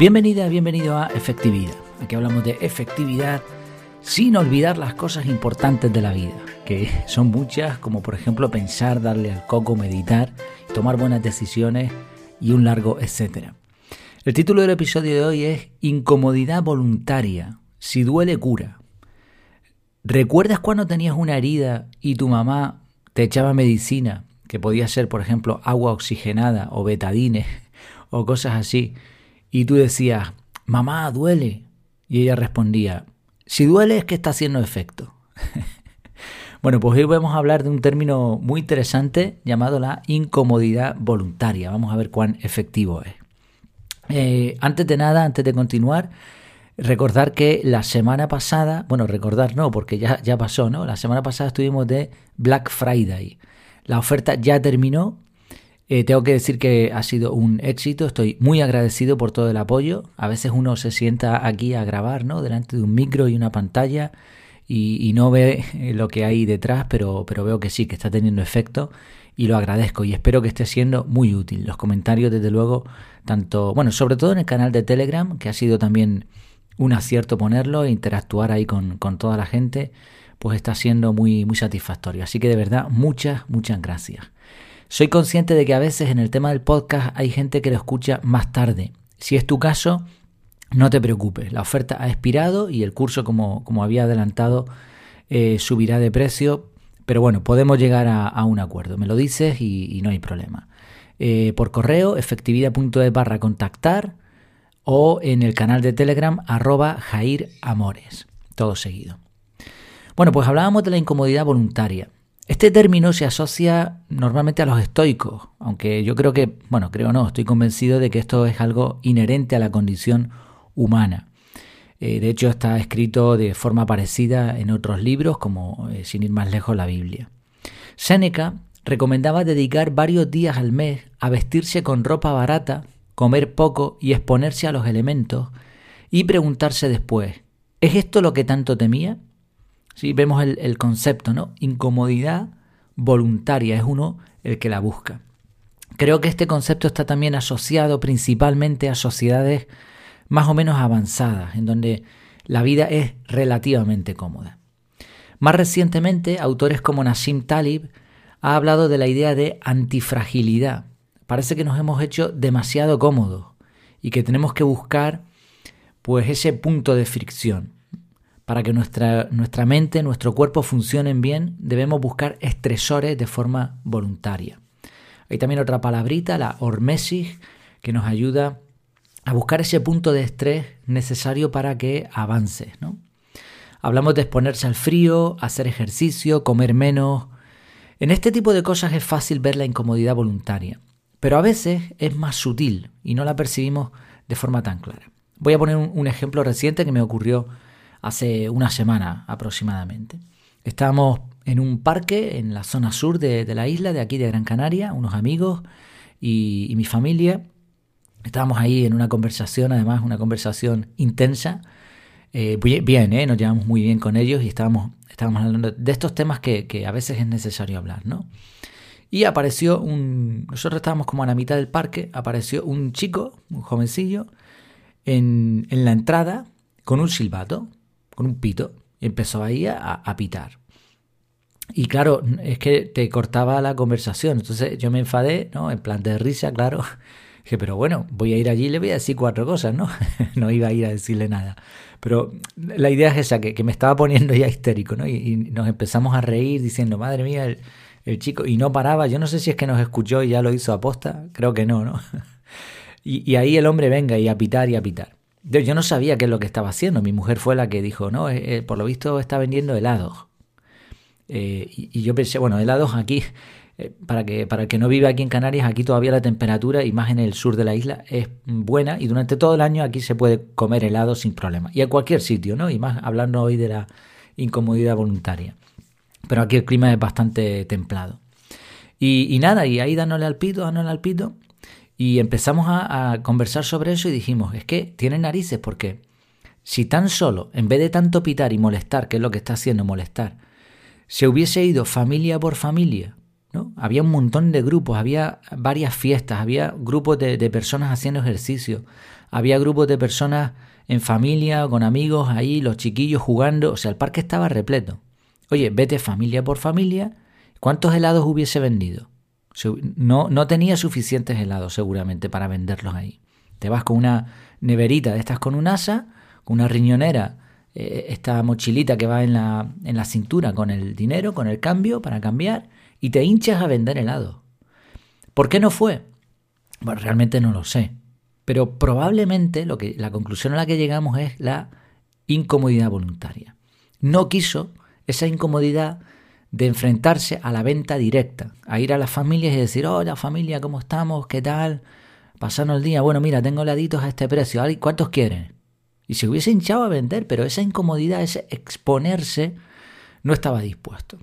Bienvenida, bienvenido a Efectividad. Aquí hablamos de efectividad sin olvidar las cosas importantes de la vida, que son muchas, como por ejemplo pensar, darle al coco, meditar, tomar buenas decisiones y un largo etcétera. El título del episodio de hoy es Incomodidad voluntaria. Si duele, cura. ¿Recuerdas cuando tenías una herida y tu mamá te echaba medicina, que podía ser, por ejemplo, agua oxigenada o betadine o cosas así, y tú decías, mamá, duele? Y ella respondía, si duele es que está haciendo efecto. bueno, pues hoy vamos a hablar de un término muy interesante llamado la incomodidad voluntaria. Vamos a ver cuán efectivo es. Eh, antes de nada, antes de continuar, Recordar que la semana pasada, bueno, recordar no, porque ya, ya pasó, ¿no? La semana pasada estuvimos de Black Friday. La oferta ya terminó. Eh, tengo que decir que ha sido un éxito. Estoy muy agradecido por todo el apoyo. A veces uno se sienta aquí a grabar, ¿no? Delante de un micro y una pantalla y, no ve eh, lo que hay detrás, pero, pero veo que sí, que está teniendo efecto y lo agradezco y espero que esté siendo muy útil. Los comentarios, desde luego, tanto, bueno, sobre todo en el canal de Telegram, que ha sido también un acierto ponerlo e interactuar ahí con, toda la gente, pues está siendo muy, muy satisfactorio. Así que de verdad, muchas, muchas gracias. Soy consciente de que a veces en el tema del podcast hay gente que lo escucha más tarde. Si es tu caso, no te preocupes. La oferta ha expirado y el curso, como, como había adelantado, eh, subirá de precio. Pero bueno, podemos llegar a, un acuerdo. Me lo dices y, no hay problema. Eh, por correo, efectividad.es barra contactar o en el canal de Telegram arroba Jair Amores, todo seguido. Bueno, pues hablábamos de la incomodidad voluntaria. Este término se asocia normalmente a los estoicos, aunque yo creo que, bueno, creo no, estoy convencido de que esto es algo inherente a la condición humana. Eh, de hecho, está escrito de forma parecida en otros libros, como, eh, sin ir más lejos, la Biblia. Séneca recomendaba dedicar varios días al mes a vestirse con ropa barata comer poco y exponerse a los elementos y preguntarse después, ¿es esto lo que tanto temía? Sí, vemos el, concepto, ¿no? Incomodidad voluntaria es uno el que la busca. Creo que este concepto está también asociado principalmente a sociedades más o menos avanzadas, en donde la vida es relativamente cómoda. Más recientemente, autores como Nassim Talib ha hablado de la idea de antifragilidad, parece que nos hemos hecho demasiado cómodos y que tenemos que buscar pues ese punto de fricción. Para que nuestra, nuestra mente, nuestro cuerpo funcionen bien, debemos buscar estresores de forma voluntaria. Hay también otra palabrita, la hormesis, que nos ayuda a buscar ese punto de estrés necesario para que avances. ¿no? Hablamos de exponerse al frío, hacer ejercicio, comer menos. En este tipo de cosas es fácil ver la incomodidad voluntaria pero a veces es más sutil y no la percibimos de forma tan clara. Voy a poner un, ejemplo reciente que me ocurrió hace una semana aproximadamente. Estábamos en un parque en la zona sur de, la isla, de aquí de Gran Canaria, unos amigos y, mi familia. Estábamos ahí en una conversación, además una conversación intensa. Eh, bien, ¿eh? nos llevamos muy bien con ellos y estábamos, estábamos hablando de estos temas que, a veces es necesario hablar, ¿no? Y apareció un... Nosotros estábamos como a la mitad del parque, apareció un chico, un jovencillo, en, en la entrada con un silbato, con un pito, y empezó ahí a, a pitar. Y claro, es que te cortaba la conversación. Entonces yo me enfadé, ¿no? En plan de risa, claro. Dije, pero bueno, voy a ir allí y le voy a decir cuatro cosas, ¿no? no iba a ir a decirle nada. Pero la idea es esa, que, que me estaba poniendo ya histérico, ¿no? Y, y, nos empezamos a reír diciendo, madre mía, el, el chico, y no paraba, yo no sé si es que nos escuchó y ya lo hizo aposta, creo que no, ¿no? Y, ahí el hombre venga y a pitar y a pitar. Yo, no sabía qué es lo que estaba haciendo, mi mujer fue la que dijo, no, eh, eh, por lo visto está vendiendo helados. Eh, y, yo pensé, bueno, helados aquí, para, que, para el que no vive aquí en Canarias, aquí todavía la temperatura, y más en el sur de la isla, es buena y durante todo el año aquí se puede comer helado sin problema. Y a cualquier sitio, ¿no? Y más hablando hoy de la incomodidad voluntaria pero aquí el clima es bastante templado. Y, nada, y ahí dándole al pito, dándole al pito, y empezamos a, conversar sobre eso y dijimos, es que tiene narices porque si tan solo, en vez de tanto pitar y molestar, que es lo que está haciendo molestar, se hubiese ido familia por familia ¿no? Había un montón de grupos, había varias fiestas, había grupos de, de personas haciendo ejercicio, había grupos de personas en familia, con amigos ahí, los chiquillos jugando, o sea, el parque estaba repleto. Oye, vete familia por familia, ¿cuántos helados hubiese vendido? No, no tenía suficientes helados seguramente para venderlos ahí. Te vas con una neverita de estas con un asa, con una riñonera, eh, esta mochilita que va en la, en la cintura con el dinero, con el cambio para cambiar, y te hinchas a vender helado. ¿Por qué no fue? Bueno, realmente no lo sé. Pero probablemente lo que, la conclusión a la que llegamos es la incomodidad voluntaria. No quiso esa incomodidad de enfrentarse a la venta directa, a ir a las familias y decir, hola familia, ¿cómo estamos? ¿Qué tal? Pasando el día, bueno, mira, tengo heladitos a este precio, ¿cuántos quieren? Y se hubiese hinchado a vender, pero esa incomodidad, ese exponerse, no estaba dispuesto.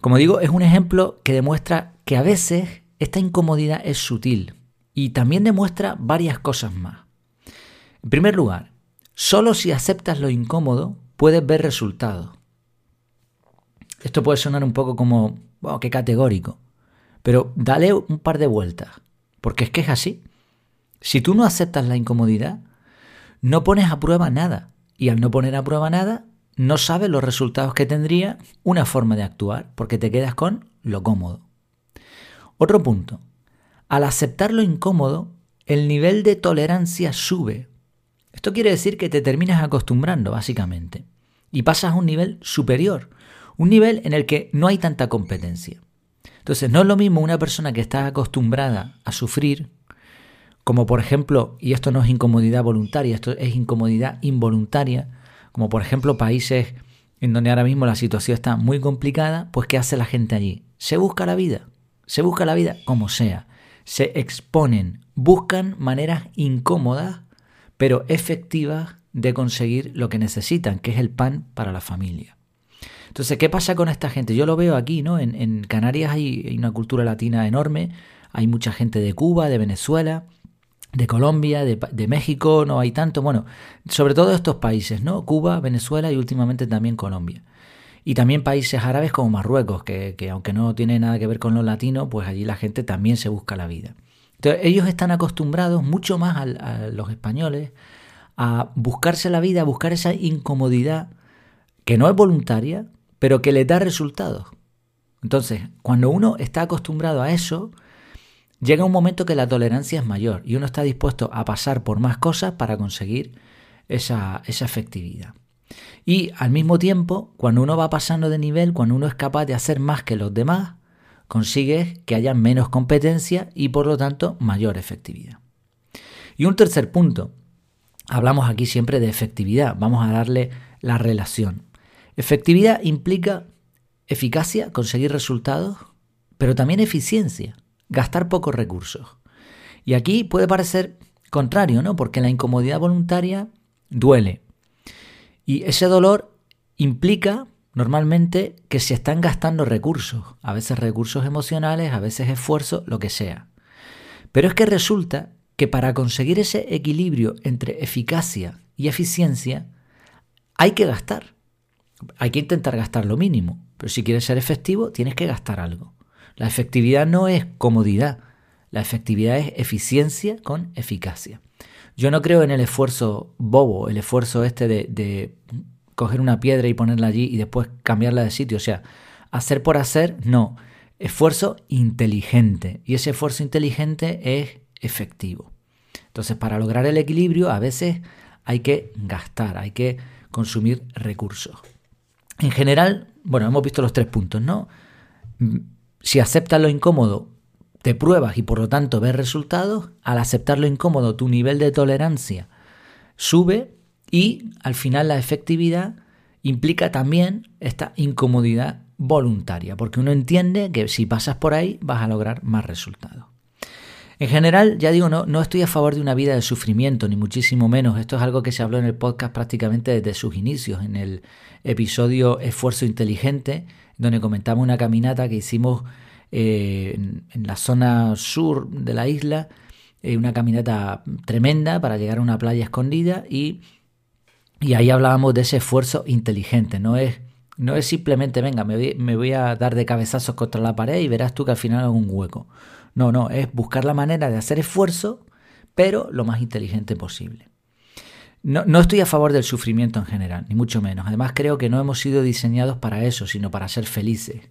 Como digo, es un ejemplo que demuestra que a veces esta incomodidad es sutil y también demuestra varias cosas más. En primer lugar, solo si aceptas lo incómodo puedes ver resultados. Esto puede sonar un poco como, wow, qué categórico. Pero dale un par de vueltas, porque es que es así. Si tú no aceptas la incomodidad, no pones a prueba nada. Y al no poner a prueba nada, no sabes los resultados que tendría una forma de actuar, porque te quedas con lo cómodo. Otro punto. Al aceptar lo incómodo, el nivel de tolerancia sube. Esto quiere decir que te terminas acostumbrando, básicamente, y pasas a un nivel superior, un nivel en el que no hay tanta competencia. Entonces, no es lo mismo una persona que está acostumbrada a sufrir, como por ejemplo, y esto no es incomodidad voluntaria, esto es incomodidad involuntaria, como por ejemplo países en donde ahora mismo la situación está muy complicada, pues ¿qué hace la gente allí? Se busca la vida, se busca la vida como sea, se exponen, buscan maneras incómodas, pero efectivas de conseguir lo que necesitan, que es el pan para la familia. Entonces, ¿qué pasa con esta gente? Yo lo veo aquí, ¿no? En, Canarias hay, una cultura latina enorme, hay mucha gente de Cuba, de Venezuela, de Colombia, de, México, no hay tanto, bueno, sobre todo estos países, ¿no? Cuba, Venezuela y últimamente también Colombia. Y también países árabes como Marruecos, que, aunque no tiene nada que ver con los latinos, pues allí la gente también se busca la vida. Entonces, ellos están acostumbrados mucho más a los españoles a buscarse la vida, a buscar esa incomodidad que no es voluntaria, pero que le da resultados. Entonces, cuando uno está acostumbrado a eso, llega un momento que la tolerancia es mayor y uno está dispuesto a pasar por más cosas para conseguir esa, esa efectividad. Y al mismo tiempo, cuando uno va pasando de nivel, cuando uno es capaz de hacer más que los demás, consigues que haya menos competencia y por lo tanto mayor efectividad. Y un tercer punto, hablamos aquí siempre de efectividad, vamos a darle la relación. Efectividad implica eficacia, conseguir resultados, pero también eficiencia, gastar pocos recursos. Y aquí puede parecer contrario, ¿no? Porque la incomodidad voluntaria duele. Y ese dolor implica normalmente que se están gastando recursos, a veces recursos emocionales, a veces esfuerzo, lo que sea. Pero es que resulta que para conseguir ese equilibrio entre eficacia y eficiencia hay que gastar hay que intentar gastar lo mínimo, pero si quieres ser efectivo tienes que gastar algo. La efectividad no es comodidad, la efectividad es eficiencia con eficacia. Yo no creo en el esfuerzo bobo, el esfuerzo este de, coger una piedra y ponerla allí y después cambiarla de sitio. O sea, hacer por hacer, no. Esfuerzo inteligente. Y ese esfuerzo inteligente es efectivo. Entonces, para lograr el equilibrio, a veces hay que gastar, hay que consumir recursos. En general, bueno, hemos visto los tres puntos, ¿no? Mm, si aceptas lo incómodo, te pruebas y por lo tanto ves resultados. Al aceptar lo incómodo, tu nivel de tolerancia sube y al final la efectividad implica también esta incomodidad voluntaria, porque uno entiende que si pasas por ahí vas a lograr más resultados. En general, ya digo, no, no estoy a favor de una vida de sufrimiento, ni muchísimo menos. Esto es algo que se habló en el podcast prácticamente desde sus inicios, en el episodio Esfuerzo Inteligente, donde comentamos una caminata que hicimos eh, en, la zona sur de la isla, eh, una caminata tremenda para llegar a una playa escondida y, y ahí hablábamos de ese esfuerzo inteligente, no es No es simplemente, venga, me voy, a dar de cabezazos contra la pared y verás tú que al final hago un hueco. No, no, es buscar la manera de hacer esfuerzo, pero lo más inteligente posible. No, no, estoy a favor del sufrimiento en general, ni mucho menos. Además creo que no hemos sido diseñados para eso, sino para ser felices.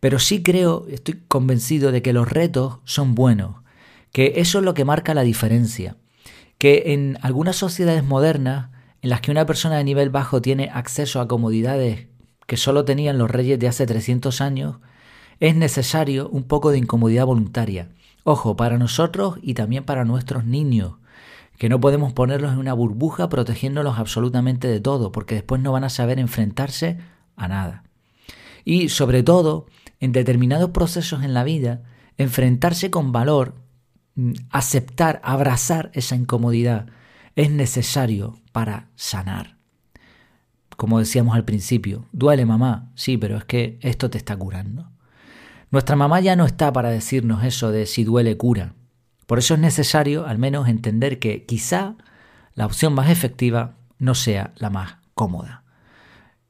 Pero sí creo, estoy convencido de que los retos son buenos, que eso es lo que marca la diferencia, que en algunas sociedades modernas, en las que una persona de nivel bajo tiene acceso a comodidades que solo tenían los reyes de hace 300 años, es necesario un poco de incomodidad voluntaria. Ojo, para nosotros y también para nuestros niños, que no podemos ponerlos en una burbuja protegiéndolos absolutamente de todo, porque después no van a saber enfrentarse a nada. Y sobre todo, en determinados procesos en la vida, enfrentarse con valor, mm, aceptar, abrazar esa incomodidad, es necesario para sanar. Como decíamos al principio, duele mamá, sí, pero es que esto te está curando. Nuestra mamá ya no está para decirnos eso de si duele cura. Por eso es necesario al menos entender que quizá la opción más efectiva no sea la más cómoda.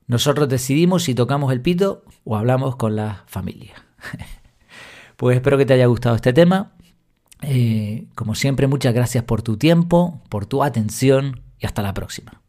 Nosotros decidimos si tocamos el pito o hablamos con la familia. pues espero que te haya gustado este tema. Eh, como siempre, muchas gracias por tu tiempo, por tu atención y hasta la próxima.